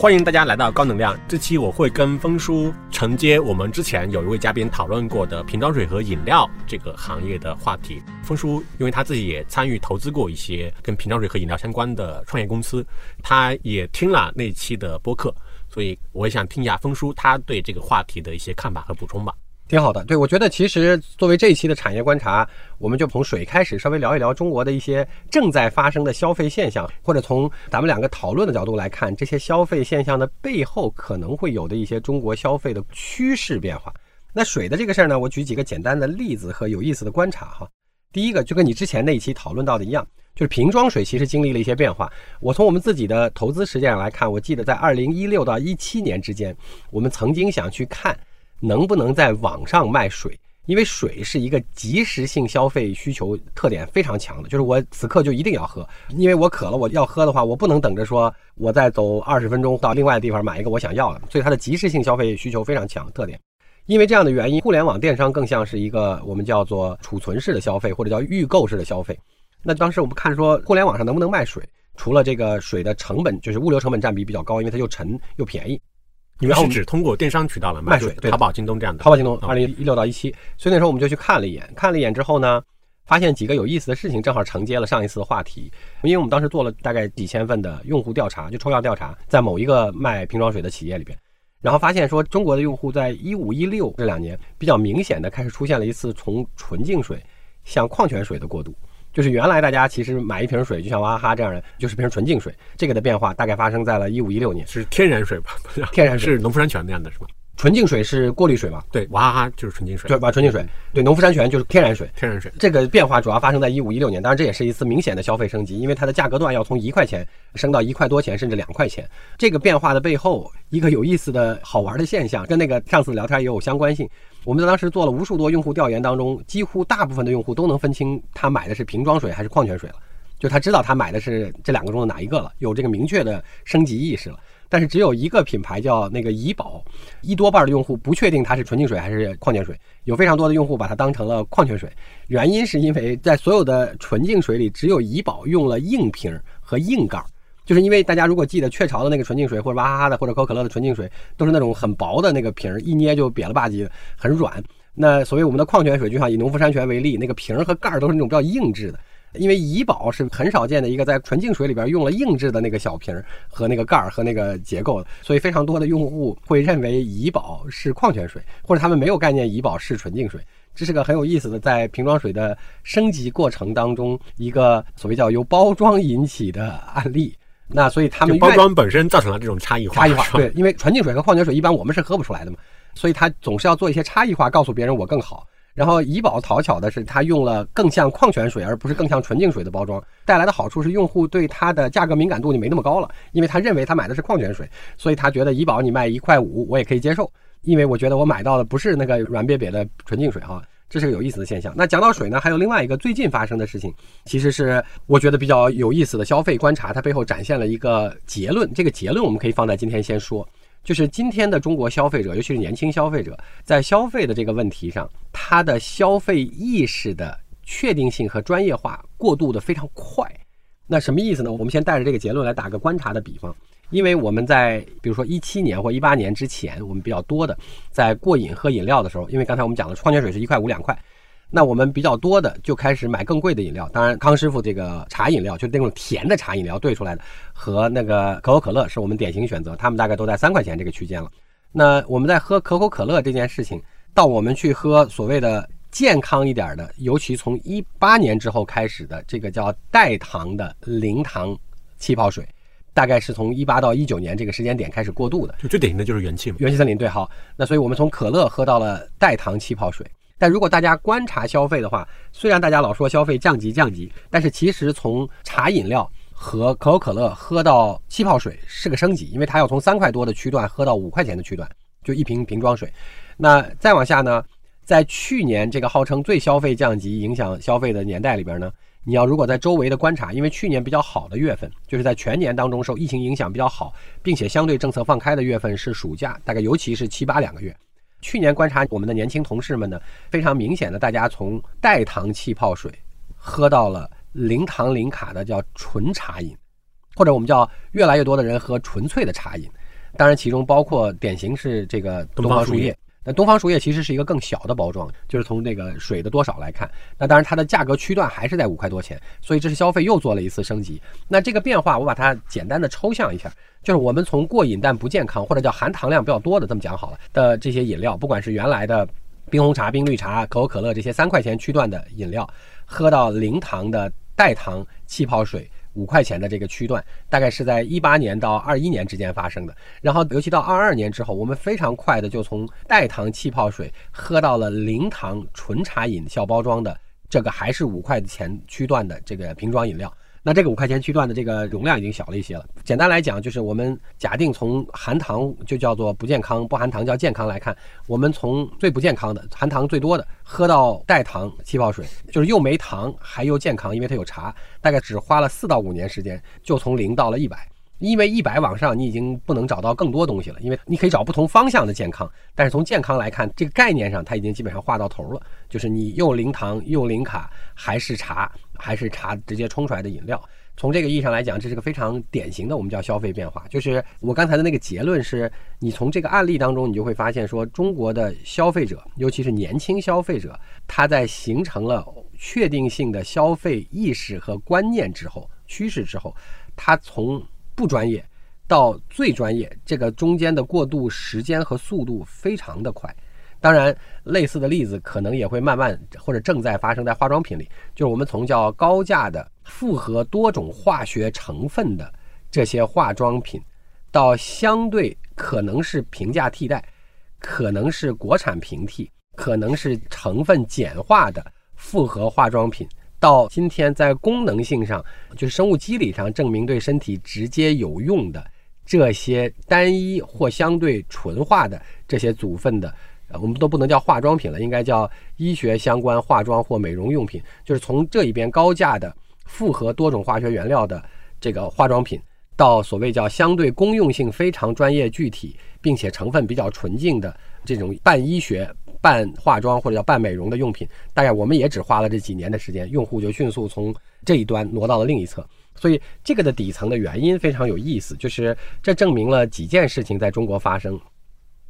欢迎大家来到高能量。这期我会跟峰叔承接我们之前有一位嘉宾讨论过的瓶装水和饮料这个行业的话题。峰叔因为他自己也参与投资过一些跟瓶装水和饮料相关的创业公司，他也听了那期的播客，所以我也想听一下峰叔他对这个话题的一些看法和补充吧。挺好的，对我觉得其实作为这一期的产业观察，我们就从水开始，稍微聊一聊中国的一些正在发生的消费现象，或者从咱们两个讨论的角度来看，这些消费现象的背后可能会有的一些中国消费的趋势变化。那水的这个事儿呢，我举几个简单的例子和有意思的观察哈。第一个就跟你之前那一期讨论到的一样，就是瓶装水其实经历了一些变化。我从我们自己的投资实践上来看，我记得在二零一六到一七年之间，我们曾经想去看。能不能在网上卖水？因为水是一个即时性消费需求特点非常强的，就是我此刻就一定要喝，因为我渴了，我要喝的话，我不能等着说我再走二十分钟到另外的地方买一个我想要的，所以它的即时性消费需求非常强特点。因为这样的原因，互联网电商更像是一个我们叫做储存式的消费，或者叫预购式的消费。那当时我们看说，互联网上能不能卖水？除了这个水的成本，就是物流成本占比比较高，因为它又沉又便宜。你们是指通过电商渠道来卖水，淘宝、京东这样的。淘宝、京东，二零一六到一七，所以那时候我们就去看了一眼，看了一眼之后呢，发现几个有意思的事情，正好承接了上一次的话题。因为我们当时做了大概几千份的用户调查，就抽样调查，在某一个卖瓶装水的企业里边，然后发现说，中国的用户在一五一六这两年比较明显的开始出现了一次从纯净水向矿泉水的过渡。就是原来大家其实买一瓶水，就像娃哈哈这样的，就是瓶纯净水。这个的变化大概发生在了一五一六年，是天然水吧？天然水是农夫山泉那样的是吧？纯净水是过滤水嘛？对，娃哈哈就是纯净水，对吧？纯净水，对，农夫山泉就是天然水。天然水这个变化主要发生在一五一六年，当然这也是一次明显的消费升级，因为它的价格段要从一块钱升到一块多钱，甚至两块钱。这个变化的背后，一个有意思的好玩的现象，跟那个上次聊天也有相关性。我们在当时做了无数多用户调研当中，几乎大部分的用户都能分清他买的是瓶装水还是矿泉水了，就他知道他买的是这两个中的哪一个了，有这个明确的升级意识了。但是只有一个品牌叫那个怡宝，一多半的用户不确定它是纯净水还是矿泉水，有非常多的用户把它当成了矿泉水。原因是因为在所有的纯净水里，只有怡宝用了硬瓶和硬盖儿，就是因为大家如果记得雀巢的那个纯净水或者娃哈哈的或者可口可乐的纯净水，都是那种很薄的那个瓶儿，一捏就瘪了吧唧，很软。那所谓我们的矿泉水，就像以农夫山泉为例，那个瓶儿和盖儿都是那种比较硬质的。因为怡宝是很少见的一个在纯净水里边用了硬质的那个小瓶儿和那个盖儿和那个结构，所以非常多的用户会认为怡宝是矿泉水，或者他们没有概念怡宝是纯净水。这是个很有意思的在瓶装水的升级过程当中一个所谓叫由包装引起的案例。那所以他们包装本身造成了这种差异化。差异化对，因为纯净水和矿泉水一般我们是喝不出来的嘛，所以他总是要做一些差异化，告诉别人我更好。然后怡宝讨巧的是，它用了更像矿泉水，而不是更像纯净水的包装，带来的好处是用户对它的价格敏感度就没那么高了，因为他认为他买的是矿泉水，所以他觉得怡宝你卖一块五我也可以接受，因为我觉得我买到的不是那个软瘪瘪的纯净水哈，这是个有意思的现象。那讲到水呢，还有另外一个最近发生的事情，其实是我觉得比较有意思的消费观察，它背后展现了一个结论，这个结论我们可以放在今天先说。就是今天的中国消费者，尤其是年轻消费者，在消费的这个问题上，他的消费意识的确定性和专业化过渡的非常快。那什么意思呢？我们先带着这个结论来打个观察的比方，因为我们在比如说一七年或一八年之前，我们比较多的在过瘾喝饮料的时候，因为刚才我们讲的矿泉水是一块五两块。那我们比较多的就开始买更贵的饮料，当然康师傅这个茶饮料就是那种甜的茶饮料兑出来的，和那个可口可乐是我们典型选择，他们大概都在三块钱这个区间了。那我们在喝可口可乐这件事情，到我们去喝所谓的健康一点的，尤其从一八年之后开始的这个叫代糖的零糖气泡水，大概是从一八到一九年这个时间点开始过渡的。就最典型的就是元气嘛，元气森林对，好，那所以我们从可乐喝到了代糖气泡水。但如果大家观察消费的话，虽然大家老说消费降级降级，但是其实从茶饮料和可口可乐喝到气泡水是个升级，因为它要从三块多的区段喝到五块钱的区段，就一瓶瓶装水。那再往下呢，在去年这个号称最消费降级、影响消费的年代里边呢，你要如果在周围的观察，因为去年比较好的月份，就是在全年当中受疫情影响比较好，并且相对政策放开的月份是暑假，大概尤其是七八两个月。去年观察我们的年轻同事们呢，非常明显的，大家从代糖气泡水喝到了零糖零卡的叫纯茶饮，或者我们叫越来越多的人喝纯粹的茶饮。当然其中包括典型是这个东方树叶。那东方树叶其实是一个更小的包装，就是从这个水的多少来看。那当然它的价格区段还是在五块多钱，所以这是消费又做了一次升级。那这个变化我把它简单的抽象一下，就是我们从过瘾但不健康，或者叫含糖量比较多的这么讲好了的这些饮料，不管是原来的冰红茶、冰绿茶、可口可乐这些三块钱区段的饮料，喝到零糖的代糖气泡水。五块钱的这个区段，大概是在一八年到二一年之间发生的。然后，尤其到二二年之后，我们非常快的就从代糖气泡水喝到了零糖纯茶饮小包装的这个还是五块钱区段的这个瓶装饮料。那这个五块钱区段的这个容量已经小了一些了。简单来讲，就是我们假定从含糖就叫做不健康，不含糖叫健康来看，我们从最不健康的含糖最多的喝到代糖气泡水，就是又没糖还又健康，因为它有茶，大概只花了四到五年时间，就从零到了一百。因为一百往上，你已经不能找到更多东西了，因为你可以找不同方向的健康，但是从健康来看，这个概念上它已经基本上画到头了，就是你又零糖又零卡，还是茶，还是茶直接冲出来的饮料。从这个意义上来讲，这是个非常典型的我们叫消费变化。就是我刚才的那个结论是，你从这个案例当中，你就会发现说，中国的消费者，尤其是年轻消费者，他在形成了确定性的消费意识和观念之后，趋势之后，他从不专业到最专业，这个中间的过渡时间和速度非常的快。当然，类似的例子可能也会慢慢或者正在发生在化妆品里，就是我们从叫高价的复合多种化学成分的这些化妆品，到相对可能是平价替代，可能是国产平替，可能是成分简化的复合化妆品。到今天，在功能性上，就是生物机理上证明对身体直接有用的这些单一或相对纯化的这些组分的，呃，我们都不能叫化妆品了，应该叫医学相关化妆或美容用品。就是从这一边高价的复合多种化学原料的这个化妆品，到所谓叫相对功用性非常专业具体，并且成分比较纯净的这种半医学。半化妆或者叫半美容的用品，大概我们也只花了这几年的时间，用户就迅速从这一端挪到了另一侧。所以这个的底层的原因非常有意思，就是这证明了几件事情在中国发生。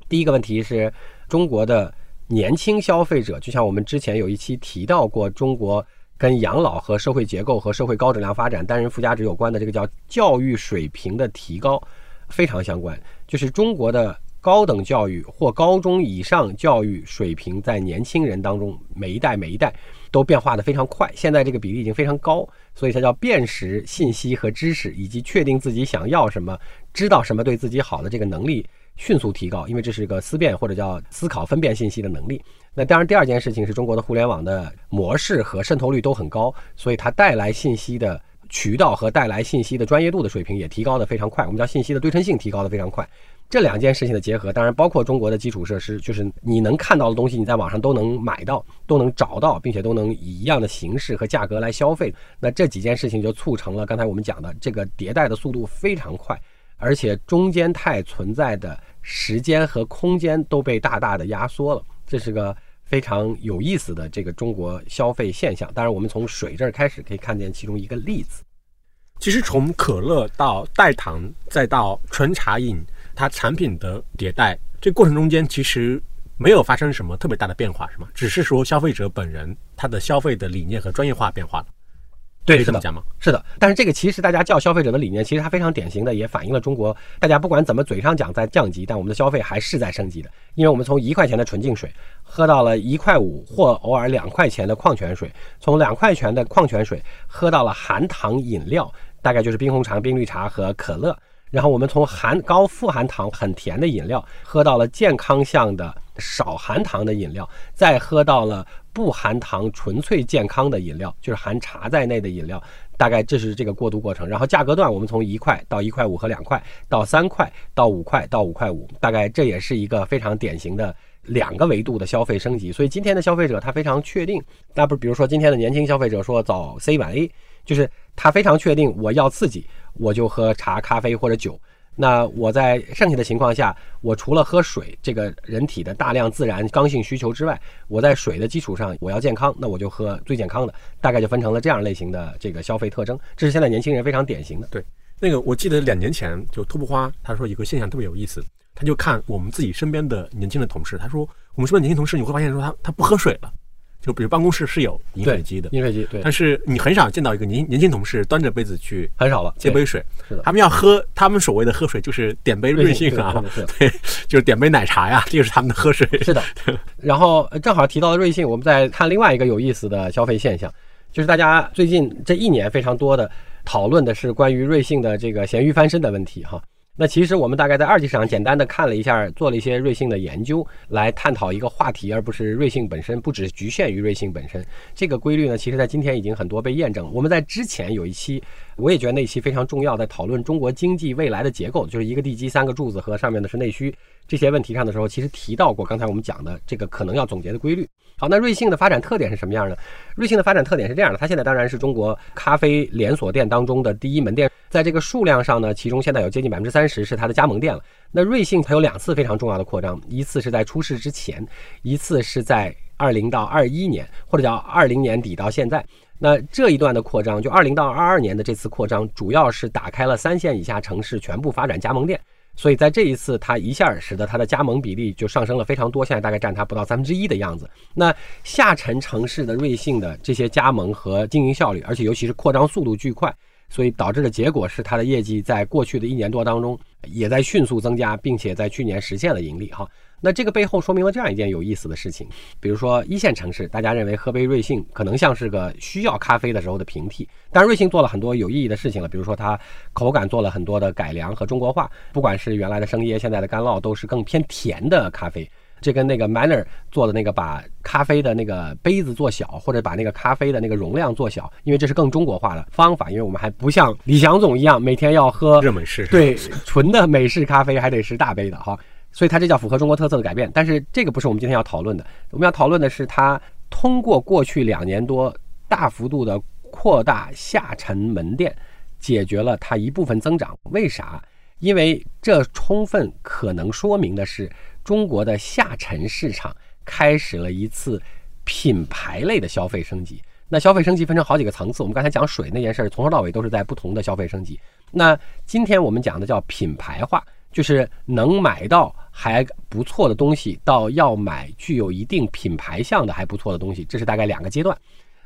第一个问题是中国的年轻消费者，就像我们之前有一期提到过，中国跟养老和社会结构和社会高质量发展、单人附加值有关的这个叫教育水平的提高非常相关，就是中国的。高等教育或高中以上教育水平在年轻人当中，每一代每一代都变化的非常快。现在这个比例已经非常高，所以它叫辨识信息和知识，以及确定自己想要什么、知道什么对自己好的这个能力迅速提高。因为这是一个思辨或者叫思考分辨信息的能力。那当然，第二件事情是中国的互联网的模式和渗透率都很高，所以它带来信息的渠道和带来信息的专业度的水平也提高的非常快。我们叫信息的对称性提高的非常快。这两件事情的结合，当然包括中国的基础设施，就是你能看到的东西，你在网上都能买到，都能找到，并且都能以一样的形式和价格来消费。那这几件事情就促成了刚才我们讲的这个迭代的速度非常快，而且中间态存在的时间和空间都被大大的压缩了。这是个非常有意思的这个中国消费现象。当然，我们从水这儿开始可以看见其中一个例子。其实从可乐到代糖，再到纯茶饮。它产品的迭代，这过程中间其实没有发生什么特别大的变化，是吗？只是说消费者本人他的消费的理念和专业化变化了。对，这么讲吗？是的。但是这个其实大家叫消费者的理念，其实它非常典型的，也反映了中国大家不管怎么嘴上讲在降级，但我们的消费还是在升级的。因为我们从一块钱的纯净水喝到了一块五或偶尔两块钱的矿泉水，从两块钱的矿泉水喝到了含糖饮料，大概就是冰红茶、冰绿茶和可乐。然后我们从含高富含糖很甜的饮料，喝到了健康向的少含糖的饮料，再喝到了不含糖纯粹健康的饮料，就是含茶在内的饮料。大概这是这个过渡过程。然后价格段，我们从一块到一块五和两块，到三块到五块到五块五，大概这也是一个非常典型的两个维度的消费升级。所以今天的消费者他非常确定，那不比如说今天的年轻消费者说早 C 晚 A，就是他非常确定我要刺激。我就喝茶、咖啡或者酒。那我在剩下的情况下，我除了喝水这个人体的大量自然刚性需求之外，我在水的基础上我要健康，那我就喝最健康的。大概就分成了这样类型的这个消费特征，这是现在年轻人非常典型的。对，那个我记得两年前就托布花他说一个现象特别有意思，他就看我们自己身边的年轻的同事，他说我们身边年轻同事你会发现说他他不喝水了。就比如办公室是有饮水机的，饮水机对，但是你很少见到一个年年轻同事端着杯子去，很少了接杯水。是的，他们要喝，他们所谓的喝水就是点杯瑞幸啊，对，就是点杯奶茶呀，这就是他们的喝水。是的，然后正好提到了瑞幸，我们再看另外一个有意思的消费现象，就是大家最近这一年非常多的讨论的是关于瑞幸的这个咸鱼翻身的问题哈。那其实我们大概在二级市场简单的看了一下，做了一些瑞幸的研究，来探讨一个话题，而不是瑞幸本身，不只局限于瑞幸本身。这个规律呢，其实在今天已经很多被验证。我们在之前有一期，我也觉得那期非常重要，在讨论中国经济未来的结构，就是一个地基、三个柱子和上面的是内需这些问题上的时候，其实提到过刚才我们讲的这个可能要总结的规律。好，那瑞幸的发展特点是什么样呢？瑞幸的发展特点是这样的，它现在当然是中国咖啡连锁店当中的第一门店，在这个数量上呢，其中现在有接近百分之三十是它的加盟店了。那瑞幸它有两次非常重要的扩张，一次是在出事之前，一次是在二零到二一年，或者叫二零年底到现在。那这一段的扩张，就二零到二二年的这次扩张，主要是打开了三线以下城市全部发展加盟店。所以在这一次，它一下使得它的加盟比例就上升了非常多，现在大概占它不到三分之一的样子。那下沉城市的瑞幸的这些加盟和经营效率，而且尤其是扩张速度巨快，所以导致的结果是它的业绩在过去的一年多当中也在迅速增加，并且在去年实现了盈利。哈。那这个背后说明了这样一件有意思的事情，比如说一线城市，大家认为喝杯瑞幸可能像是个需要咖啡的时候的平替，但瑞幸做了很多有意义的事情了，比如说它口感做了很多的改良和中国化，不管是原来的生椰，现在的干酪，都是更偏甜的咖啡。这跟那个 Manner 做的那个把咖啡的那个杯子做小，或者把那个咖啡的那个容量做小，因为这是更中国化的方法，因为我们还不像李祥总一样每天要喝热美式，对，纯的美式咖啡还得是大杯的哈。所以它这叫符合中国特色的改变，但是这个不是我们今天要讨论的。我们要讨论的是它通过过去两年多大幅度的扩大下沉门店，解决了它一部分增长。为啥？因为这充分可能说明的是中国的下沉市场开始了一次品牌类的消费升级。那消费升级分成好几个层次，我们刚才讲水那件事儿，从头到尾都是在不同的消费升级。那今天我们讲的叫品牌化。就是能买到还不错的东西，到要买具有一定品牌向的还不错的东西，这是大概两个阶段。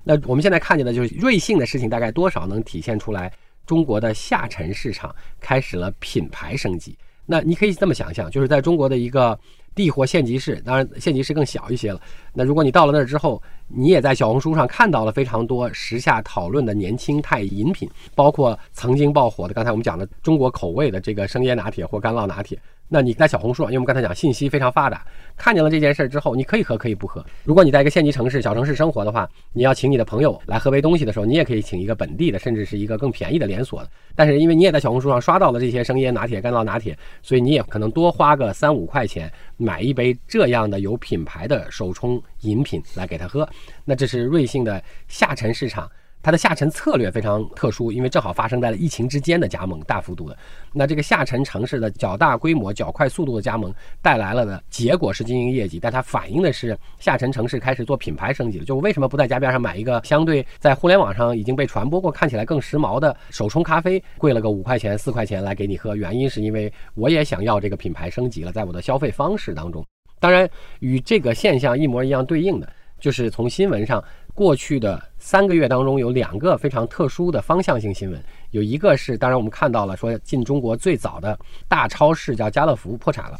那我们现在看见的就是瑞幸的事情，大概多少能体现出来中国的下沉市场开始了品牌升级。那你可以这么想象，就是在中国的一个地活县级市，当然县级市更小一些了。那如果你到了那儿之后，你也在小红书上看到了非常多时下讨论的年轻态饮品，包括曾经爆火的刚才我们讲的中国口味的这个生椰拿铁或干酪拿铁。那你在小红书，因为我们刚才讲信息非常发达，看见了这件事之后，你可以喝可以不喝。如果你在一个县级城市、小城市生活的话，你要请你的朋友来喝杯东西的时候，你也可以请一个本地的，甚至是一个更便宜的连锁的。但是因为你也在小红书上刷到了这些生椰拿铁、干酪拿铁，所以你也可能多花个三五块钱买一杯这样的有品牌的手冲饮品来给他喝。那这是瑞幸的下沉市场。它的下沉策略非常特殊，因为正好发生在了疫情之间的加盟，大幅度的。那这个下沉城市的较大规模、较快速度的加盟带来了的结果是经营业绩，但它反映的是下沉城市开始做品牌升级了。就为什么不在家边上买一个相对在互联网上已经被传播过、看起来更时髦的手冲咖啡，贵了个五块钱、四块钱来给你喝？原因是因为我也想要这个品牌升级了，在我的消费方式当中。当然，与这个现象一模一样对应的，就是从新闻上。过去的三个月当中，有两个非常特殊的方向性新闻，有一个是，当然我们看到了，说进中国最早的大超市叫家乐福破产了。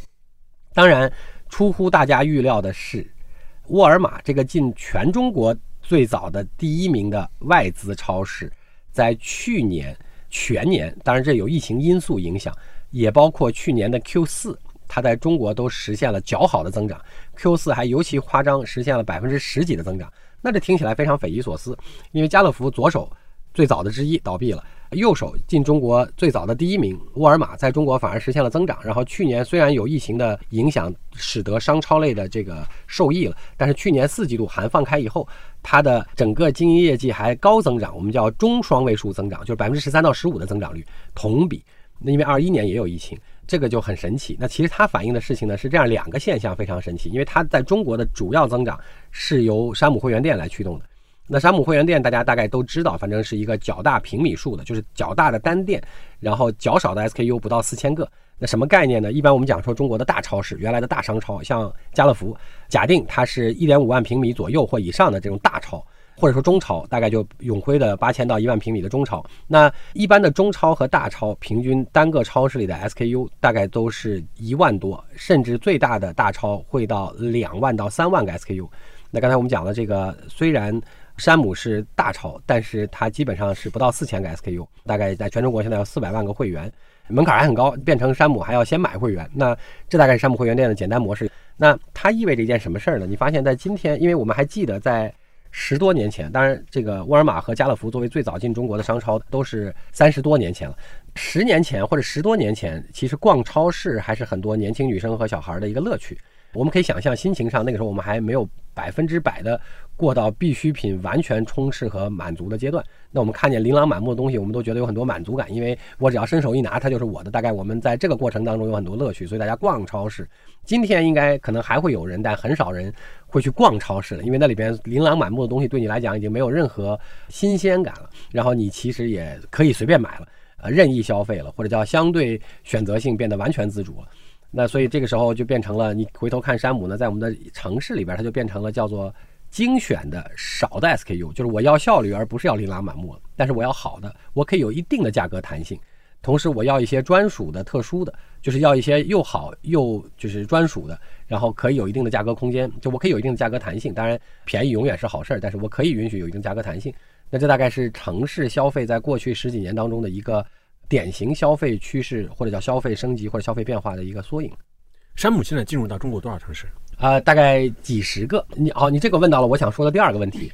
当然，出乎大家预料的是，沃尔玛这个进全中国最早的第一名的外资超市，在去年全年，当然这有疫情因素影响，也包括去年的 Q 四，它在中国都实现了较好的增长，Q 四还尤其夸张，实现了百分之十几的增长。那这听起来非常匪夷所思，因为家乐福左手最早的之一倒闭了，右手进中国最早的第一名沃尔玛在中国反而实现了增长。然后去年虽然有疫情的影响，使得商超类的这个受益了，但是去年四季度含放开以后，它的整个经营业绩还高增长，我们叫中双位数增长，就是百分之十三到十五的增长率同比。那因为二一年也有疫情。这个就很神奇。那其实它反映的事情呢是这样两个现象非常神奇，因为它在中国的主要增长是由山姆会员店来驱动的。那山姆会员店大家大概都知道，反正是一个较大平米数的，就是较大的单店，然后较少的 SKU 不到四千个。那什么概念呢？一般我们讲说中国的大超市，原来的大商超，像家乐福，假定它是一点五万平米左右或以上的这种大超，或者说中超，大概就永辉的八千到一万平米的中超。那一般的中超和大超，平均单个超市里的 SKU 大概都是一万多，甚至最大的大超会到两万到三万个 SKU。那刚才我们讲的这个，虽然山姆是大超，但是它基本上是不到四千个 SKU，大概在全中国现在有四百万个会员。门槛还很高，变成山姆还要先买会员。那这大概是山姆会员店的简单模式。那它意味着一件什么事儿呢？你发现在今天，因为我们还记得在十多年前，当然这个沃尔玛和家乐福作为最早进中国的商超，都是三十多年前了。十年前或者十多年前，其实逛超市还是很多年轻女生和小孩的一个乐趣。我们可以想象，心情上那个时候我们还没有百分之百的过到必需品完全充斥和满足的阶段。那我们看见琳琅满目的东西，我们都觉得有很多满足感，因为我只要伸手一拿，它就是我的。大概我们在这个过程当中有很多乐趣，所以大家逛超市。今天应该可能还会有人，但很少人会去逛超市了，因为那里边琳琅满目的东西对你来讲已经没有任何新鲜感了。然后你其实也可以随便买了，呃，任意消费了，或者叫相对选择性变得完全自主了。那所以这个时候就变成了，你回头看山姆呢，在我们的城市里边，它就变成了叫做精选的少的 SKU，就是我要效率，而不是要琳琅满目。但是我要好的，我可以有一定的价格弹性，同时我要一些专属的、特殊的，就是要一些又好又就是专属的，然后可以有一定的价格空间，就我可以有一定的价格弹性。当然，便宜永远是好事儿，但是我可以允许有一定价格弹性。那这大概是城市消费在过去十几年当中的一个。典型消费趋势，或者叫消费升级或者消费变化的一个缩影。山姆现在进入到中国多少城市？呃，大概几十个。你好，你这个问到了我想说的第二个问题。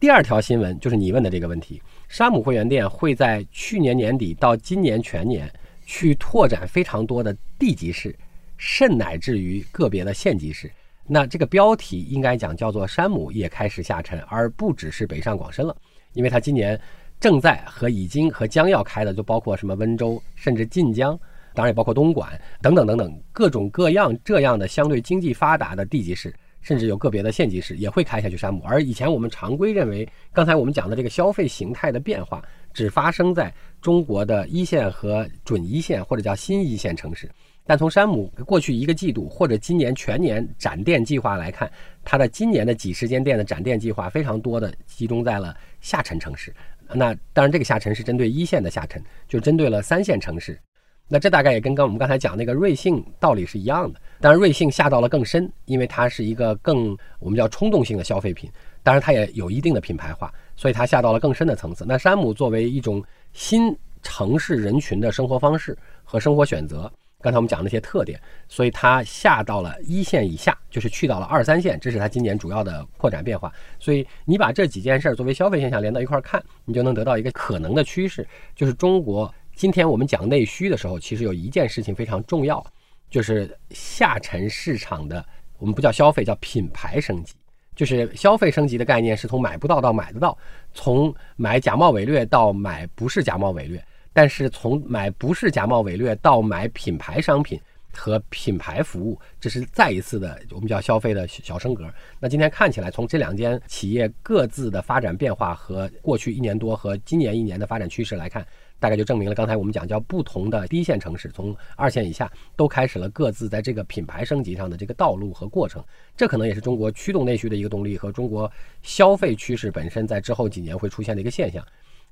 第二条新闻就是你问的这个问题：山姆会员店会在去年年底到今年全年去拓展非常多的地级市，甚乃至于个别的县级市。那这个标题应该讲叫做“山姆也开始下沉”，而不只是北上广深了，因为它今年。正在和已经和将要开的，就包括什么温州，甚至晋江，当然也包括东莞等等等等各种各样这样的相对经济发达的地级市，甚至有个别的县级市也会开下去山姆。而以前我们常规认为，刚才我们讲的这个消费形态的变化，只发生在中国的一线和准一线或者叫新一线城市。但从山姆过去一个季度或者今年全年展店计划来看，它的今年的几十间店的展店计划非常多的集中在了下沉城市。那当然，这个下沉是针对一线的下沉，就针对了三线城市。那这大概也跟刚我们刚才讲那个瑞幸道理是一样的。当然，瑞幸下到了更深，因为它是一个更我们叫冲动性的消费品。当然，它也有一定的品牌化，所以它下到了更深的层次。那山姆作为一种新城市人群的生活方式和生活选择。刚才我们讲那些特点，所以它下到了一线以下，就是去到了二三线，这是它今年主要的扩展变化。所以你把这几件事儿作为消费现象连到一块儿看，你就能得到一个可能的趋势，就是中国今天我们讲内需的时候，其实有一件事情非常重要，就是下沉市场的我们不叫消费，叫品牌升级。就是消费升级的概念是从买不到到买得到，从买假冒伪劣到买不是假冒伪劣。但是从买不是假冒伪劣到买品牌商品和品牌服务，这是再一次的我们叫消费的小升格。那今天看起来，从这两间企业各自的发展变化和过去一年多和今年一年的发展趋势来看，大概就证明了刚才我们讲叫不同的第一线城市，从二线以下都开始了各自在这个品牌升级上的这个道路和过程。这可能也是中国驱动内需的一个动力和中国消费趋势本身在之后几年会出现的一个现象。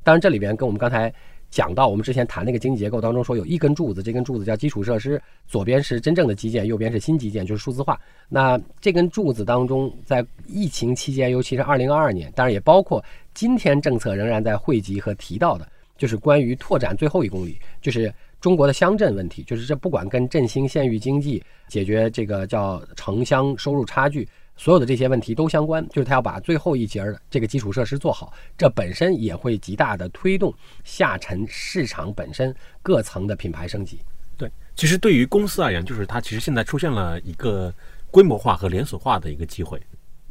当然，这里边跟我们刚才。讲到我们之前谈那个经济结构当中，说有一根柱子，这根柱子叫基础设施，左边是真正的基建，右边是新基建，就是数字化。那这根柱子当中，在疫情期间，尤其是二零二二年，当然也包括今天政策仍然在汇集和提到的，就是关于拓展最后一公里，就是中国的乡镇问题，就是这不管跟振兴县域经济、解决这个叫城乡收入差距。所有的这些问题都相关，就是他要把最后一节的这个基础设施做好，这本身也会极大的推动下沉市场本身各层的品牌升级。对，其实对于公司而言，就是它其实现在出现了一个规模化和连锁化的一个机会。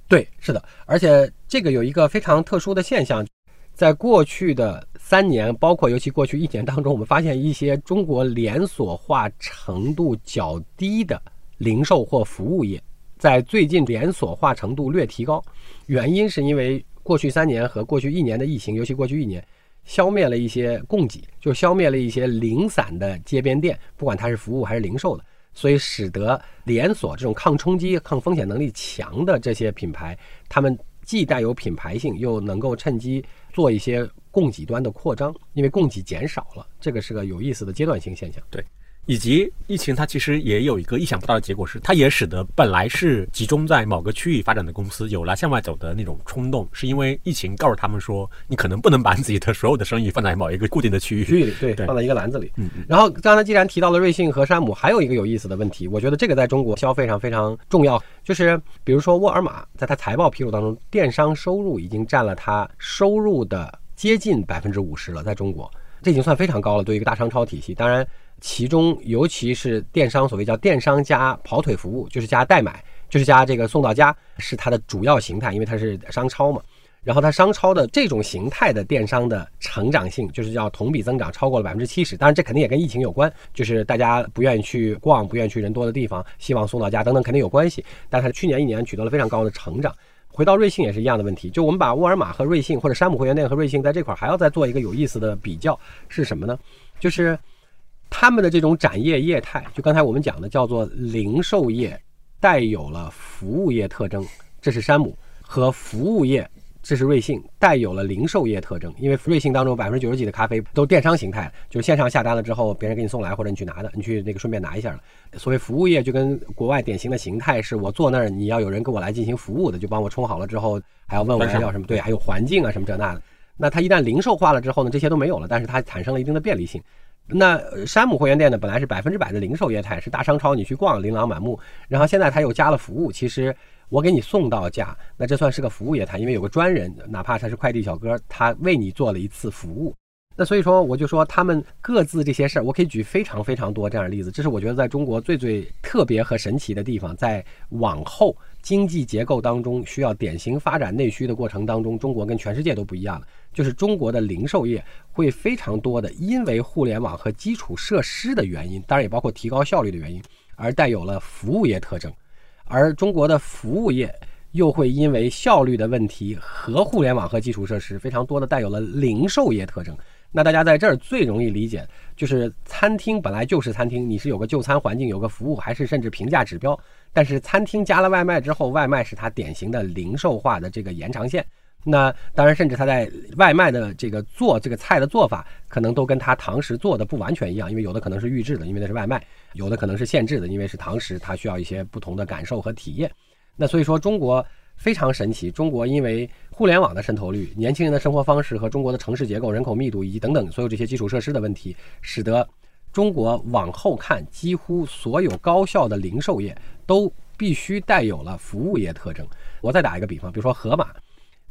对，是的，而且这个有一个非常特殊的现象，在过去的三年，包括尤其过去一年当中，我们发现一些中国连锁化程度较低的零售或服务业。在最近连锁化程度略提高，原因是因为过去三年和过去一年的疫情，尤其过去一年，消灭了一些供给，就消灭了一些零散的街边店，不管它是服务还是零售的，所以使得连锁这种抗冲击、抗风险能力强的这些品牌，他们既带有品牌性，又能够趁机做一些供给端的扩张，因为供给减少了，这个是个有意思的阶段性现象。对。以及疫情，它其实也有一个意想不到的结果，是它也使得本来是集中在某个区域发展的公司有了向外走的那种冲动，是因为疫情告诉他们说，你可能不能把自己的所有的生意放在某一个固定的区域，区域里对，放在一个篮子里。嗯。然后刚才既然提到了瑞幸和山姆，还有一个有意思的问题，我觉得这个在中国消费上非常重要，就是比如说沃尔玛在它财报披露当中，电商收入已经占了它收入的接近百分之五十了，在中国，这已经算非常高了，对于一个大商超体系，当然。其中，尤其是电商，所谓叫电商加跑腿服务，就是加代买，就是加这个送到家，是它的主要形态，因为它是商超嘛。然后它商超的这种形态的电商的成长性，就是叫同比增长超过了百分之七十。当然，这肯定也跟疫情有关，就是大家不愿意去逛，不愿意去人多的地方，希望送到家等等，肯定有关系。但它去年一年取得了非常高的成长。回到瑞幸也是一样的问题，就我们把沃尔玛和瑞幸，或者山姆会员店和瑞幸在这块儿还要再做一个有意思的比较，是什么呢？就是。他们的这种展业业态，就刚才我们讲的，叫做零售业，带有了服务业特征，这是山姆和服务业，这是瑞幸，带有了零售业特征。因为瑞幸当中百分之九十几的咖啡都电商形态，就是线上下单了之后，别人给你送来，或者你去拿的，你去那个顺便拿一下了。所谓服务业，就跟国外典型的形态是我坐那儿，你要有人给我来进行服务的，就帮我冲好了之后，还要问我要什么，对，还有环境啊什么这那的。那它一旦零售化了之后呢，这些都没有了，但是它产生了一定的便利性。那山姆会员店呢？本来是百分之百的零售业态，是大商超，你去逛琳琅满目。然后现在它又加了服务，其实我给你送到家，那这算是个服务业态，因为有个专人，哪怕他是快递小哥，他为你做了一次服务。那所以说，我就说他们各自这些事儿，我可以举非常非常多这样的例子。这是我觉得在中国最最特别和神奇的地方，在往后经济结构当中需要典型发展内需的过程当中，中国跟全世界都不一样了。就是中国的零售业会非常多的，因为互联网和基础设施的原因，当然也包括提高效率的原因，而带有了服务业特征。而中国的服务业又会因为效率的问题和互联网和基础设施非常多的带有了零售业特征。那大家在这儿最容易理解，就是餐厅本来就是餐厅，你是有个就餐环境，有个服务，还是甚至评价指标。但是餐厅加了外卖之后，外卖是它典型的零售化的这个延长线。那当然，甚至它在外卖的这个做这个菜的做法，可能都跟它堂食做的不完全一样，因为有的可能是预制的，因为那是外卖；有的可能是现制的，因为是堂食，它需要一些不同的感受和体验。那所以说，中国。非常神奇，中国因为互联网的渗透率、年轻人的生活方式和中国的城市结构、人口密度以及等等所有这些基础设施的问题，使得中国往后看，几乎所有高效的零售业都必须带有了服务业特征。我再打一个比方，比如说盒马，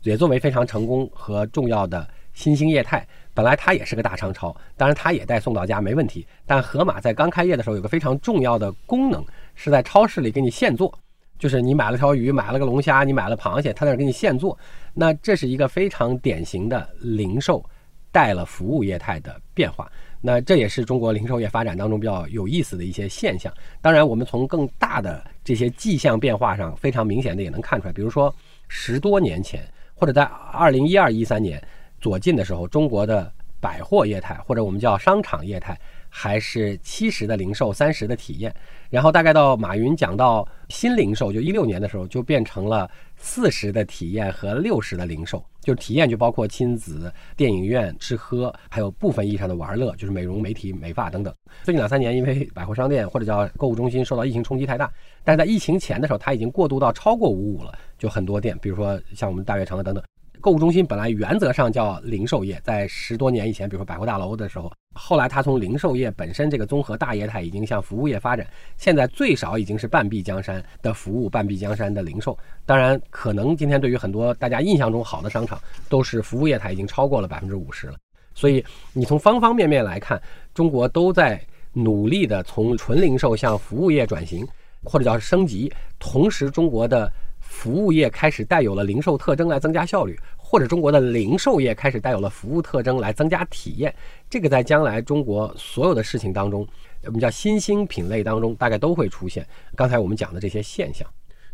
也作为非常成功和重要的新兴业态，本来它也是个大商超，当然它也带送到家没问题。但盒马在刚开业的时候有个非常重要的功能，是在超市里给你现做。就是你买了条鱼，买了个龙虾，你买了螃蟹，他在那给你现做，那这是一个非常典型的零售带了服务业态的变化。那这也是中国零售业发展当中比较有意思的一些现象。当然，我们从更大的这些迹象变化上，非常明显的也能看出来。比如说，十多年前或者在二零一二一三年左近的时候，中国的百货业态或者我们叫商场业态。还是七十的零售，三十的体验，然后大概到马云讲到新零售，就一六年的时候，就变成了四十的体验和六十的零售。就是体验就包括亲子、电影院、吃喝，还有部分意义上的玩乐，就是美容、美体、美发等等。最近两三年，因为百货商店或者叫购物中心受到疫情冲击太大，但是在疫情前的时候，它已经过渡到超过五五了，就很多店，比如说像我们大悦城啊等等。购物中心本来原则上叫零售业，在十多年以前，比如说百货大楼的时候，后来它从零售业本身这个综合大业态已经向服务业发展，现在最少已经是半壁江山的服务，半壁江山的零售。当然，可能今天对于很多大家印象中好的商场，都是服务业态已经超过了百分之五十了。所以你从方方面面来看，中国都在努力的从纯零售向服务业转型，或者叫升级。同时，中国的。服务业开始带有了零售特征来增加效率，或者中国的零售业开始带有了服务特征来增加体验。这个在将来中国所有的事情当中，我们叫新兴品类当中，大概都会出现。刚才我们讲的这些现象。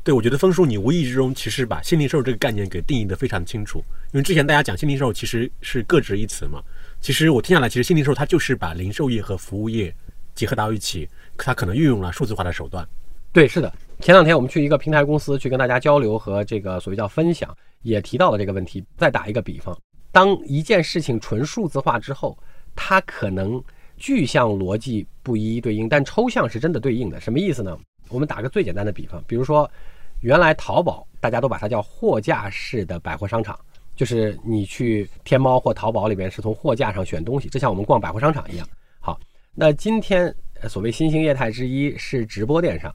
对，我觉得峰叔你无意之中其实把新零售这个概念给定义的非常清楚，因为之前大家讲新零售其实是各执一词嘛。其实我听下来，其实新零售它就是把零售业和服务业结合到一起，它可能运用了数字化的手段。对，是的。前两天我们去一个平台公司去跟大家交流和这个所谓叫分享，也提到了这个问题。再打一个比方，当一件事情纯数字化之后，它可能具象逻辑不一一对应，但抽象是真的对应的。什么意思呢？我们打个最简单的比方，比如说原来淘宝大家都把它叫货架式的百货商场，就是你去天猫或淘宝里边是从货架上选东西，就像我们逛百货商场一样。好，那今天所谓新兴业态之一是直播电商。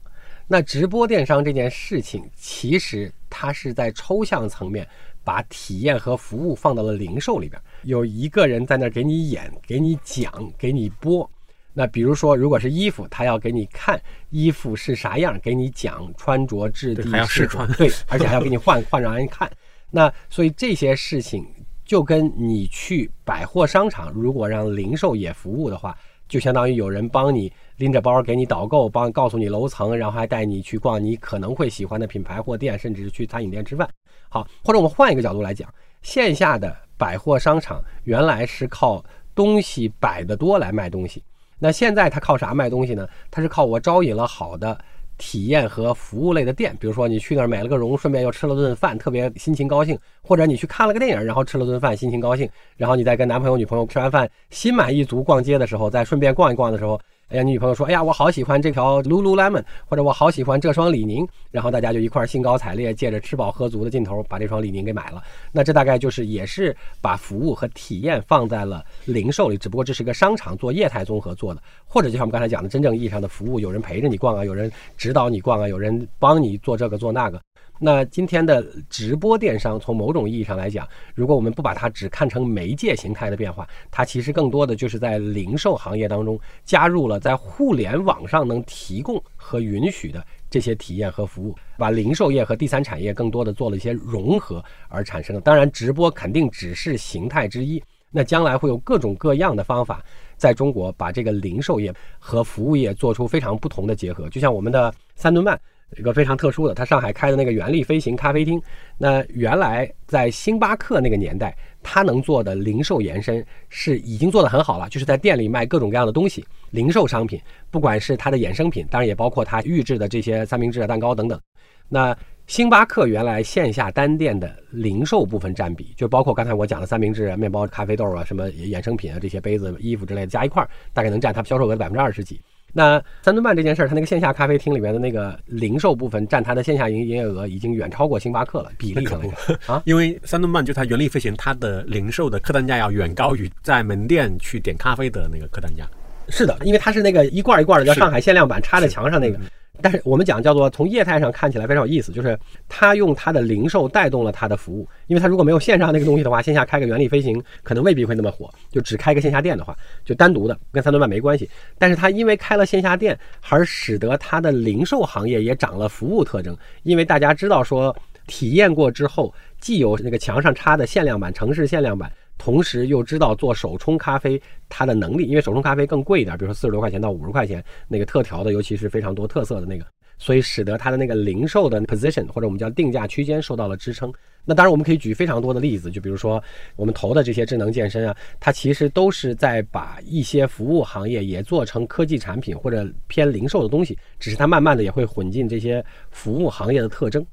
那直播电商这件事情，其实它是在抽象层面把体验和服务放到了零售里边，有一个人在那儿给你演、给你讲、给你播。那比如说，如果是衣服，他要给你看衣服是啥样，给你讲穿着质地，还要试穿，对，而且还要给你换换让人看。那所以这些事情就跟你去百货商场，如果让零售也服务的话，就相当于有人帮你。拎着包给你导购，帮告诉你楼层，然后还带你去逛你可能会喜欢的品牌或店，甚至是去餐饮店吃饭。好，或者我们换一个角度来讲，线下的百货商场原来是靠东西摆得多来卖东西，那现在它靠啥卖东西呢？它是靠我招引了好的体验和服务类的店，比如说你去那儿买了个绒，顺便又吃了顿饭，特别心情高兴；或者你去看了个电影，然后吃了顿饭，心情高兴；然后你再跟男朋友、女朋友吃完饭，心满意足，逛街的时候再顺便逛一逛的时候。哎呀，你女朋友说：“哎呀，我好喜欢这条 Lululemon，或者我好喜欢这双李宁。”然后大家就一块兴高采烈，借着吃饱喝足的劲头，把这双李宁给买了。那这大概就是也是把服务和体验放在了零售里，只不过这是一个商场做业态综合做的，或者就像我们刚才讲的，真正意义上的服务，有人陪着你逛啊，有人指导你逛啊，有人帮你做这个做那个。那今天的直播电商，从某种意义上来讲，如果我们不把它只看成媒介形态的变化，它其实更多的就是在零售行业当中加入了在互联网上能提供和允许的这些体验和服务，把零售业和第三产业更多的做了一些融合而产生的。当然，直播肯定只是形态之一，那将来会有各种各样的方法，在中国把这个零售业和服务业做出非常不同的结合，就像我们的三顿半。一个非常特殊的，他上海开的那个原力飞行咖啡厅，那原来在星巴克那个年代，他能做的零售延伸是已经做得很好了，就是在店里卖各种各样的东西，零售商品，不管是它的衍生品，当然也包括它预制的这些三明治啊、蛋糕等等。那星巴克原来线下单店的零售部分占比，就包括刚才我讲的三明治、面包、咖啡豆啊、什么衍生品啊这些杯子、衣服之类的加一块，大概能占它销售额的百分之二十几。那三顿半这件事儿，它那个线下咖啡厅里面的那个零售部分占它的线下营营业额已经远超过星巴克了，比例上啊，因为三顿半就它原力飞行，它的零售的客单价要远高于在门店去点咖啡的那个客单价。是的，因为它是那个一罐一罐的叫上海限量版插在墙上那个。但是我们讲叫做从业态上看起来非常有意思，就是它用它的零售带动了它的服务，因为它如果没有线上那个东西的话，线下开个原力飞行可能未必会那么火。就只开个线下店的话，就单独的跟三顿半没关系。但是它因为开了线下店，而使得它的零售行业也长了服务特征，因为大家知道说体验过之后，既有那个墙上插的限量版、城市限量版。同时又知道做手冲咖啡它的能力，因为手冲咖啡更贵一点，比如说四十多块钱到五十块钱，那个特调的，尤其是非常多特色的那个，所以使得它的那个零售的 position 或者我们叫定价区间受到了支撑。那当然我们可以举非常多的例子，就比如说我们投的这些智能健身啊，它其实都是在把一些服务行业也做成科技产品或者偏零售的东西，只是它慢慢的也会混进这些服务行业的特征。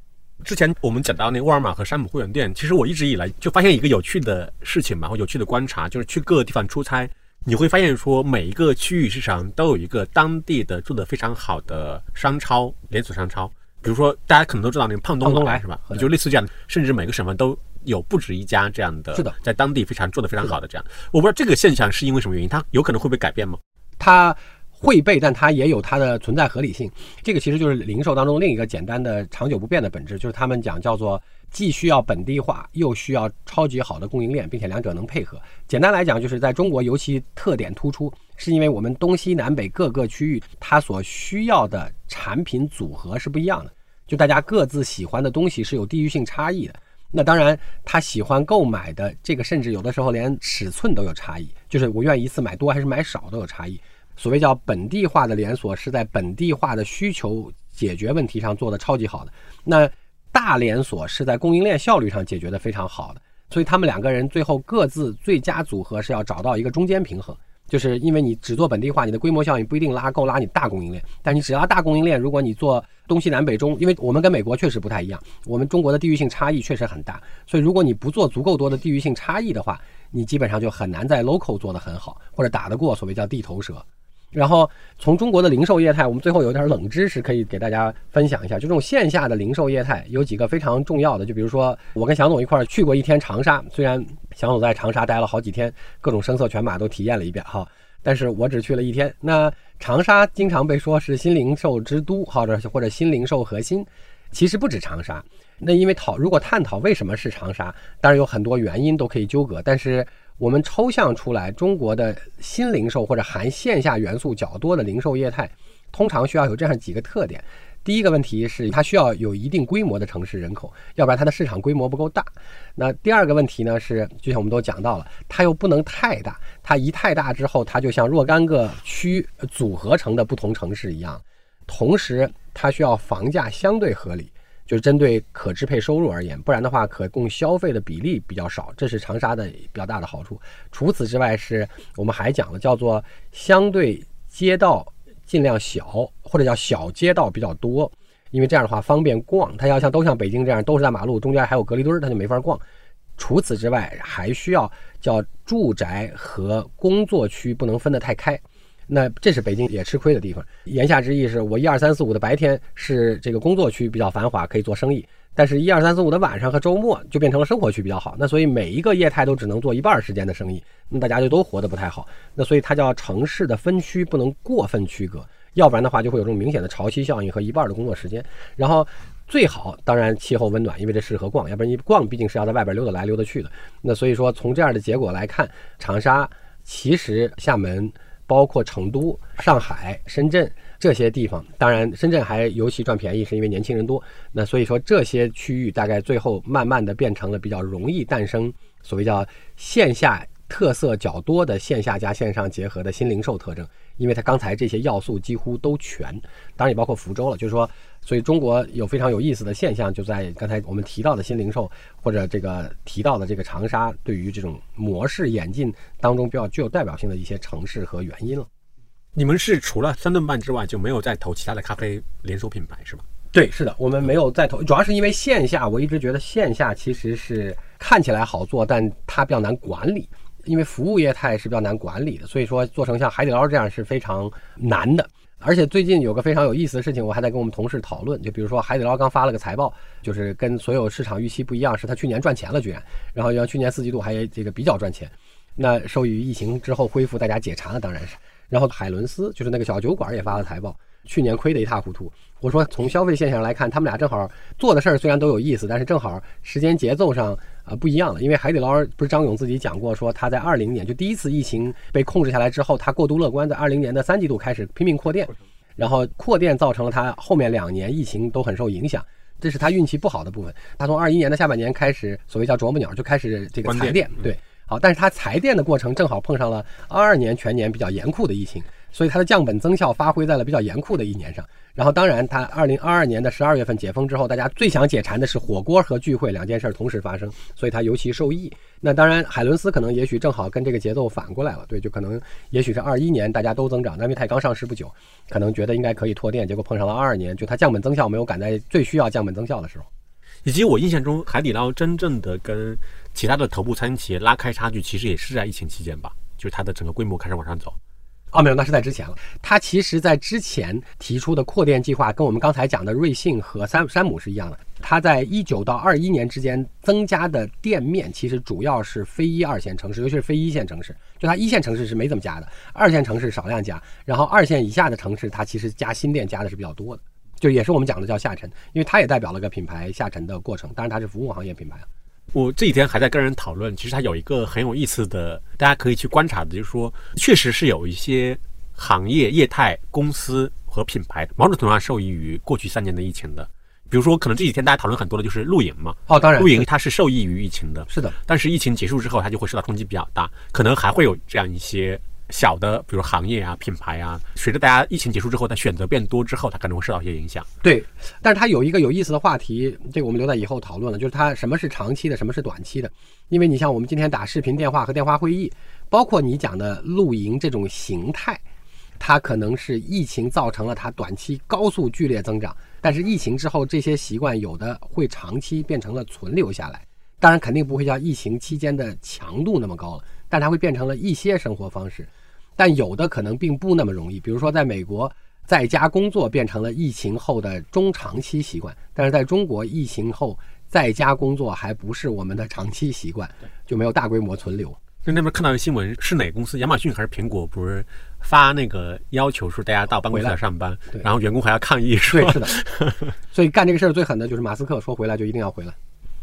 之前我们讲到那沃尔玛和山姆会员店，其实我一直以来就发现一个有趣的事情吧，或有趣的观察，就是去各个地方出差，你会发现说每一个区域市场都有一个当地的做的非常好的商超连锁商超，比如说大家可能都知道那个胖东来是吧？就类似这样的，甚至每个省份都有不止一家这样的，是的，在当地非常做的非常好的这样。我不知道这个现象是因为什么原因，它有可能会被改变吗？它。会背，但它也有它的存在合理性。这个其实就是零售当中另一个简单的、长久不变的本质，就是他们讲叫做既需要本地化，又需要超级好的供应链，并且两者能配合。简单来讲，就是在中国尤其特点突出，是因为我们东西南北各个区域，它所需要的产品组合是不一样的，就大家各自喜欢的东西是有地域性差异的。那当然，他喜欢购买的这个，甚至有的时候连尺寸都有差异，就是我愿意一次买多还是买少都有差异。所谓叫本地化的连锁，是在本地化的需求解决问题上做的超级好的。那大连锁是在供应链效率上解决的非常好的，所以他们两个人最后各自最佳组合是要找到一个中间平衡。就是因为你只做本地化，你的规模效应不一定拉够拉你大供应链，但你只要大供应链，如果你做东西南北中，因为我们跟美国确实不太一样，我们中国的地域性差异确实很大，所以如果你不做足够多的地域性差异的话，你基本上就很难在 local 做得很好，或者打得过所谓叫地头蛇。然后从中国的零售业态，我们最后有点冷知识可以给大家分享一下。就这种线下的零售业态有几个非常重要的，就比如说我跟祥总一块儿去过一天长沙，虽然祥总在长沙待了好几天，各种声色犬马都体验了一遍哈，但是我只去了一天。那长沙经常被说是新零售之都，或者或者新零售核心，其实不止长沙。那因为讨如果探讨为什么是长沙，当然有很多原因都可以纠葛，但是。我们抽象出来，中国的新零售或者含线下元素较多的零售业态，通常需要有这样几个特点。第一个问题是，它需要有一定规模的城市人口，要不然它的市场规模不够大。那第二个问题呢是，就像我们都讲到了，它又不能太大，它一太大之后，它就像若干个区组合成的不同城市一样。同时，它需要房价相对合理。就是针对可支配收入而言，不然的话，可供消费的比例比较少，这是长沙的比较大的好处。除此之外，是我们还讲了叫做相对街道尽量小，或者叫小街道比较多，因为这样的话方便逛。它要像都像北京这样都是大马路，中间还有隔离墩儿，它就没法逛。除此之外，还需要叫住宅和工作区不能分得太开。那这是北京也吃亏的地方。言下之意是我一二三四五的白天是这个工作区比较繁华，可以做生意；但是，一二三四五的晚上和周末就变成了生活区比较好。那所以每一个业态都只能做一半时间的生意，那大家就都活得不太好。那所以它叫城市的分区不能过分区隔，要不然的话就会有这种明显的潮汐效应和一半的工作时间。然后最好当然气候温暖，因为这适合逛，要不然你逛毕竟是要在外边溜达来溜达去的。那所以说从这样的结果来看，长沙其实厦门。包括成都、上海、深圳这些地方，当然深圳还尤其赚便宜，是因为年轻人多。那所以说这些区域大概最后慢慢的变成了比较容易诞生所谓叫线下特色较多的线下加线上结合的新零售特征。因为它刚才这些要素几乎都全，当然也包括福州了。就是说，所以中国有非常有意思的现象，就在刚才我们提到的新零售或者这个提到的这个长沙，对于这种模式演进当中比较具有代表性的一些城市和原因了。你们是除了三顿半之外就没有再投其他的咖啡连锁品牌是吧？对，是的，我们没有再投，主要是因为线下，我一直觉得线下其实是看起来好做，但它比较难管理。因为服务业态是比较难管理的，所以说做成像海底捞这样是非常难的。而且最近有个非常有意思的事情，我还在跟我们同事讨论，就比如说海底捞刚发了个财报，就是跟所有市场预期不一样，是他去年赚钱了居然，然后要去年四季度还这个比较赚钱。那受益于疫情之后恢复，大家解馋了当然是。然后海伦斯就是那个小酒馆也发了财报。去年亏得一塌糊涂。我说从消费现象来看，他们俩正好做的事儿虽然都有意思，但是正好时间节奏上啊不一样了。因为海底捞不是张勇自己讲过，说他在二零年就第一次疫情被控制下来之后，他过度乐观，在二零年的三季度开始拼命扩店，然后扩店造成了他后面两年疫情都很受影响，这是他运气不好的部分。他从二一年的下半年开始，所谓叫啄木鸟，就开始这个裁店，对，好，但是他裁店的过程正好碰上了二二年全年比较严酷的疫情。所以它的降本增效发挥在了比较严酷的一年上，然后当然它二零二二年的十二月份解封之后，大家最想解馋的是火锅和聚会两件事同时发生，所以它尤其受益。那当然海伦斯可能也许正好跟这个节奏反过来了，对，就可能也许是二一年大家都增长，因为它刚上市不久，可能觉得应该可以拓店，结果碰上了二二年，就它降本增效没有赶在最需要降本增效的时候。以及我印象中海底捞真正的跟其他的头部餐饮企业拉开差距，其实也是在疫情期间吧，就是它的整个规模开始往上走。哦，没有，那是在之前了。他其实，在之前提出的扩店计划，跟我们刚才讲的瑞幸和山山姆是一样的。他在一九到二一年之间增加的店面，其实主要是非一二线城市，尤其是非一线城市。就他一线城市是没怎么加的，二线城市少量加，然后二线以下的城市，它其实加新店加的是比较多的。就也是我们讲的叫下沉，因为它也代表了个品牌下沉的过程。当然，它是服务行业品牌。我这几天还在跟人讨论，其实它有一个很有意思的，大家可以去观察的，就是说，确实是有一些行业业态、公司和品牌，某种程度上受益于过去三年的疫情的。比如说，可能这几天大家讨论很多的就是露营嘛。哦，当然，露营它是受益于疫情的。是的。但是疫情结束之后，它就会受到冲击比较大，可能还会有这样一些小的，比如行业啊、品牌啊，随着大家疫情结束之后，它选择变多之后，它可能会受到一些影响。对，但是它有一个有意思的话题，这个我们留在以后讨论了，就是它什么是长期的，什么是短期的。因为你像我们今天打视频电话和电话会议，包括你讲的露营这种形态，它可能是疫情造成了它短期高速剧烈增长，但是疫情之后这些习惯有的会长期变成了存留下来。当然肯定不会像疫情期间的强度那么高了，但它会变成了一些生活方式。但有的可能并不那么容易，比如说在美国，在家工作变成了疫情后的中长期习惯，但是在中国疫情后在家工作还不是我们的长期习惯，就没有大规模存留。就那边看到的新闻是哪个公司？亚马逊还是苹果？不是发那个要求说大家到办公室来上班，然后员工还要抗议，是对，是的。所以干这个事儿最狠的就是马斯克，说回来就一定要回来。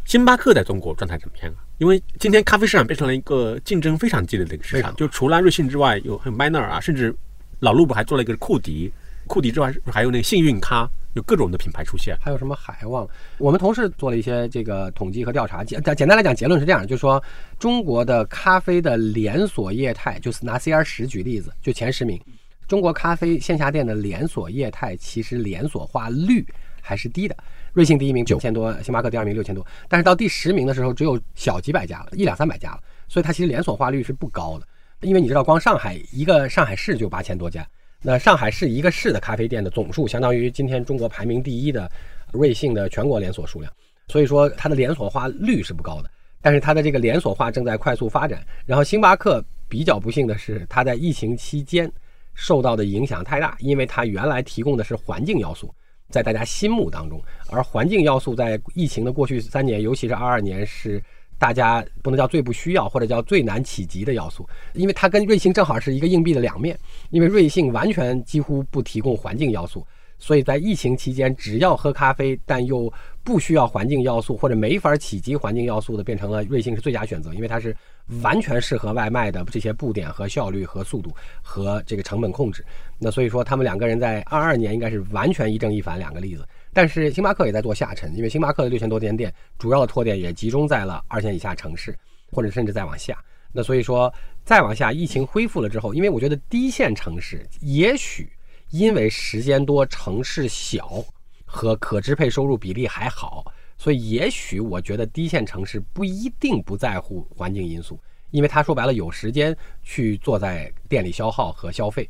星巴克在中国状态怎么样啊？因为今天咖啡市场变成了一个竞争非常激烈的一个市场，就除了瑞幸之外，有还有 Manner 啊，甚至老陆不还做了一个库迪，库迪之外还有那个幸运咖，有各种的品牌出现。还有什么海忘了？我们同事做了一些这个统计和调查，简简单来讲，结论是这样，就是说中国的咖啡的连锁业态，就是拿 CR 十举例子，就前十名，中国咖啡线下店的连锁业态其实连锁化率还是低的。瑞幸第一名九千多，星巴克第二名六千多，但是到第十名的时候只有小几百家了，一两三百家了，所以它其实连锁化率是不高的。因为你知道，光上海一个上海市就八千多家，那上海市一个市的咖啡店的总数，相当于今天中国排名第一的瑞幸的全国连锁数量，所以说它的连锁化率是不高的。但是它的这个连锁化正在快速发展。然后星巴克比较不幸的是，它在疫情期间受到的影响太大，因为它原来提供的是环境要素。在大家心目当中，而环境要素在疫情的过去三年，尤其是二二年，是大家不能叫最不需要，或者叫最难企及的要素，因为它跟瑞幸正好是一个硬币的两面。因为瑞幸完全几乎不提供环境要素，所以在疫情期间，只要喝咖啡，但又不需要环境要素或者没法企及环境要素的，变成了瑞幸是最佳选择，因为它是。完全适合外卖的这些布点和效率和速度和这个成本控制，那所以说他们两个人在二二年应该是完全一正一反两个例子。但是星巴克也在做下沉，因为星巴克的六千多间店主要的拓店也集中在了二线以下城市，或者甚至再往下。那所以说再往下，疫情恢复了之后，因为我觉得低线城市也许因为时间多、城市小和可支配收入比例还好。所以，也许我觉得低线城市不一定不在乎环境因素，因为他说白了有时间去坐在店里消耗和消费。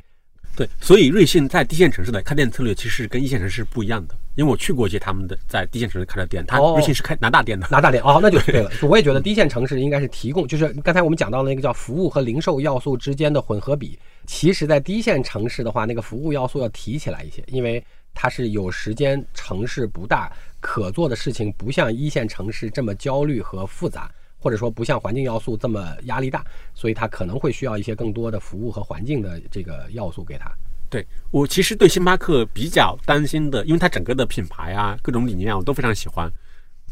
对，所以瑞幸在低线城市的开店策略其实跟一线城市不一样的。因为我去过一些他们的在低线城市开的店，他瑞幸是开拿大店的，拿大店哦，那就对了。我也觉得低线城市应该是提供，就是刚才我们讲到的那个叫服务和零售要素之间的混合比，其实在低线城市的话，那个服务要素要提起来一些，因为它是有时间，城市不大。可做的事情不像一线城市这么焦虑和复杂，或者说不像环境要素这么压力大，所以它可能会需要一些更多的服务和环境的这个要素给他。对我其实对星巴克比较担心的，因为它整个的品牌啊、各种理念我都非常喜欢，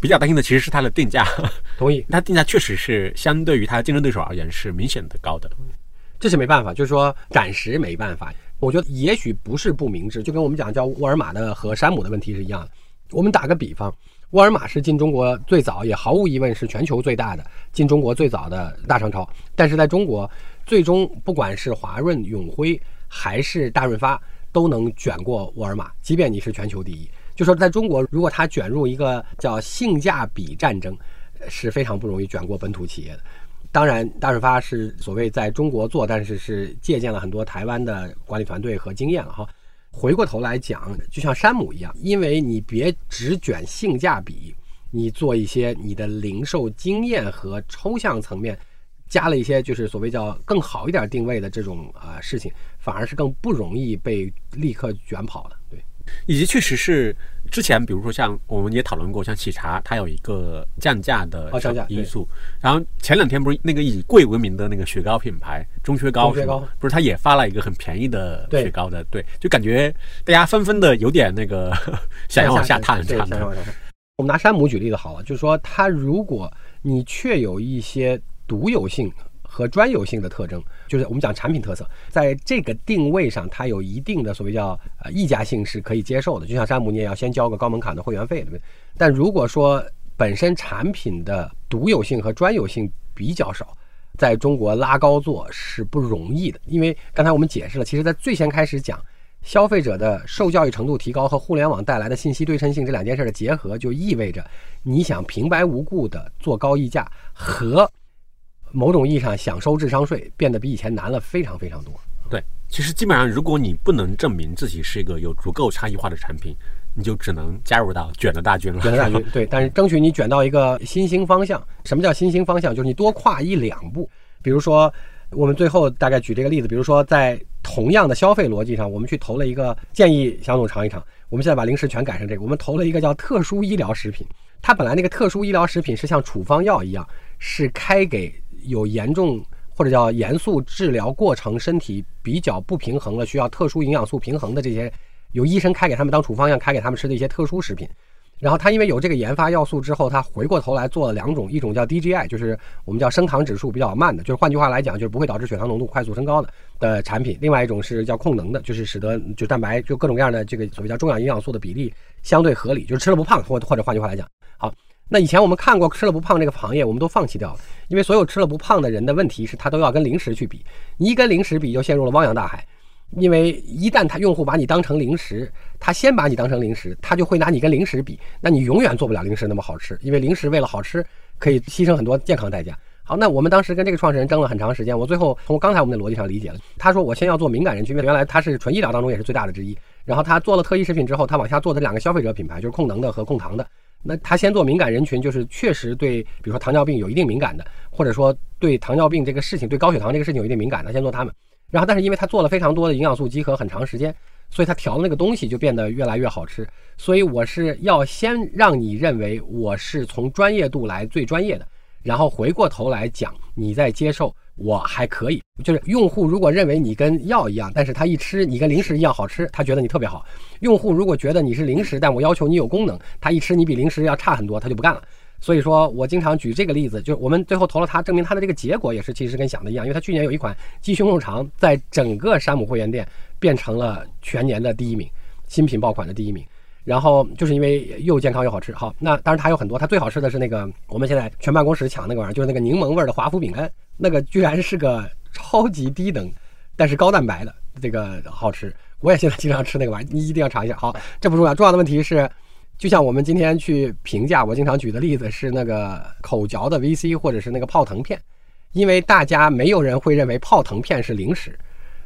比较担心的其实是它的定价。同意，它定价确实是相对于它的竞争对手而言是明显的高的。这是没办法，就是说暂时没办法。我觉得也许不是不明智，就跟我们讲叫沃尔玛的和山姆的问题是一样的。我们打个比方，沃尔玛是进中国最早，也毫无疑问是全球最大的进中国最早的大商超。但是在中国，最终不管是华润、永辉还是大润发，都能卷过沃尔玛。即便你是全球第一，就说在中国，如果它卷入一个叫性价比战争，是非常不容易卷过本土企业的。当然，大润发是所谓在中国做，但是是借鉴了很多台湾的管理团队和经验了哈。回过头来讲，就像山姆一样，因为你别只卷性价比，你做一些你的零售经验和抽象层面，加了一些就是所谓叫更好一点定位的这种啊事情，反而是更不容易被立刻卷跑的。对。以及确实是之前，比如说像我们也讨论过，像喜茶它有一个降价的因素。然后前两天不是那个以贵为名的那个雪糕品牌中雪糕，不是它也发了一个很便宜的雪糕的，对，就感觉大家纷纷的有点那个 想要往下探，想要往下探。我们拿山姆举例子好了，就是说它如果你确有一些独有性。和专有性的特征，就是我们讲产品特色，在这个定位上，它有一定的所谓叫呃溢价性是可以接受的。就像山姆，你也要先交个高门槛的会员费，对不对？但如果说本身产品的独有性和专有性比较少，在中国拉高做是不容易的，因为刚才我们解释了，其实在最先开始讲消费者的受教育程度提高和互联网带来的信息对称性这两件事的结合，就意味着你想平白无故的做高溢价和某种意义上想收智商税变得比以前难了非常非常多。对，其实基本上如果你不能证明自己是一个有足够差异化的产品，你就只能加入到卷的大军了。卷的大军，对，但是争取你卷到一个新兴方向。什么叫新兴方向？就是你多跨一两步。比如说，我们最后大概举这个例子，比如说在同样的消费逻辑上，我们去投了一个建议，小总尝一尝。我们现在把零食全改成这个，我们投了一个叫特殊医疗食品。它本来那个特殊医疗食品是像处方药一样，是开给有严重或者叫严肃治疗过程身体比较不平衡了，需要特殊营养素平衡的这些。有医生开给他们当处方药，开给他们吃的一些特殊食品。然后他因为有这个研发要素之后，他回过头来做了两种，一种叫 DGI，就是我们叫升糖指数比较慢的，就是换句话来讲，就是不会导致血糖浓度快速升高的的产品。另外一种是叫控能的，就是使得就蛋白就各种各样的这个所谓叫重要营养素的比例相对合理，就是吃了不胖，或或者换句话来讲，好，那以前我们看过吃了不胖这个行业，我们都放弃掉了，因为所有吃了不胖的人的问题是他都要跟零食去比，你一跟零食比就陷入了汪洋大海。因为一旦他用户把你当成零食，他先把你当成零食，他就会拿你跟零食比，那你永远做不了零食那么好吃。因为零食为了好吃，可以牺牲很多健康代价。好，那我们当时跟这个创始人争了很长时间，我最后从刚才我们的逻辑上理解了，他说我先要做敏感人群，因为原来他是纯医疗当中也是最大的之一。然后他做了特异食品之后，他往下做的两个消费者品牌就是控能的和控糖的。那他先做敏感人群，就是确实对，比如说糖尿病有一定敏感的，或者说对糖尿病这个事情、对高血糖这个事情有一定敏感的，先做他们。然后，但是因为他做了非常多的营养素集合很长时间，所以他调的那个东西就变得越来越好吃。所以我是要先让你认为我是从专业度来最专业的，然后回过头来讲你在接受我还可以。就是用户如果认为你跟药一样，但是他一吃你跟零食一样好吃，他觉得你特别好。用户如果觉得你是零食，但我要求你有功能，他一吃你比零食要差很多，他就不干了。所以说我经常举这个例子，就我们最后投了它，证明它的这个结果也是其实跟想的一样，因为它去年有一款鸡胸肉肠在整个山姆会员店变成了全年的第一名，新品爆款的第一名。然后就是因为又健康又好吃。好，那当然它有很多，它最好吃的是那个我们现在全办公室抢那个玩意儿，就是那个柠檬味的华夫饼干，那个居然是个超级低等，但是高蛋白的这个好吃。我也现在经常吃那个玩意儿，你一定要尝一下。好，这不重要，重要的问题是。就像我们今天去评价，我经常举的例子是那个口嚼的 VC 或者是那个泡腾片，因为大家没有人会认为泡腾片是零食，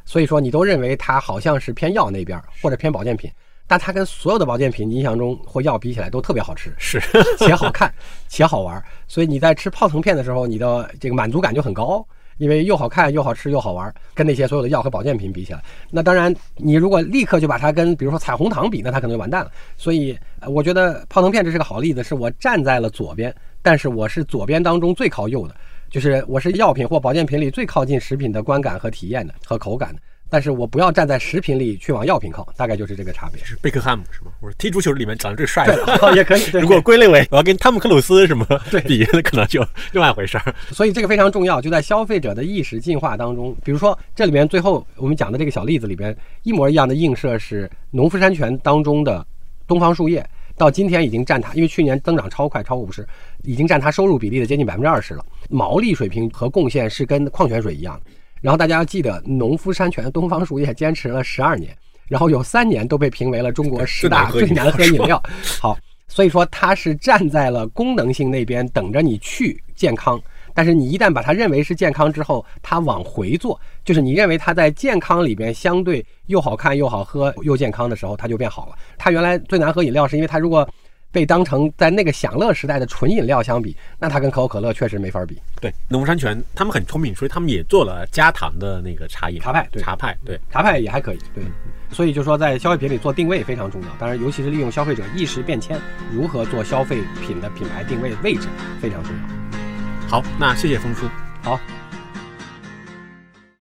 所以说你都认为它好像是偏药那边或者偏保健品，但它跟所有的保健品你印象中或药比起来都特别好吃，是 且好看 且好玩，所以你在吃泡腾片的时候，你的这个满足感就很高。因为又好看又好吃又好玩，跟那些所有的药和保健品比起来，那当然你如果立刻就把它跟比如说彩虹糖比，那它可能就完蛋了。所以我觉得泡腾片这是个好例子，是我站在了左边，但是我是左边当中最靠右的，就是我是药品或保健品里最靠近食品的观感和体验的和口感的。但是我不要站在食品里去往药品靠，大概就是这个差别。是贝克汉姆是吗？我说踢足球里面长得最帅的，也可以。如果归类为我要跟汤姆克鲁斯什么 比，那可能就另外一回事儿。所以这个非常重要，就在消费者的意识进化当中。比如说这里面最后我们讲的这个小例子里边，一模一样的映射是农夫山泉当中的东方树叶，到今天已经占它，因为去年增长超快，超过五十，已经占它收入比例的接近百分之二十了。毛利水平和贡献是跟矿泉水一样的。然后大家要记得，农夫山泉东方树叶坚持了十二年，然后有三年都被评为了中国十大最难喝饮料。好，所以说它是站在了功能性那边，等着你去健康。但是你一旦把它认为是健康之后，它往回做，就是你认为它在健康里边相对又好看又好喝又健康的时候，它就变好了。它原来最难喝饮料是因为它如果。被当成在那个享乐时代的纯饮料相比，那它跟可口可乐确实没法比。对，农夫山泉他们很聪明，所以他们也做了加糖的那个茶饮。茶派，对茶派，对，茶派也还可以。对，所以就说在消费品里做定位非常重要，当然尤其是利用消费者意识变迁，如何做消费品的品牌定位位置非常重要。好，那谢谢峰叔。好。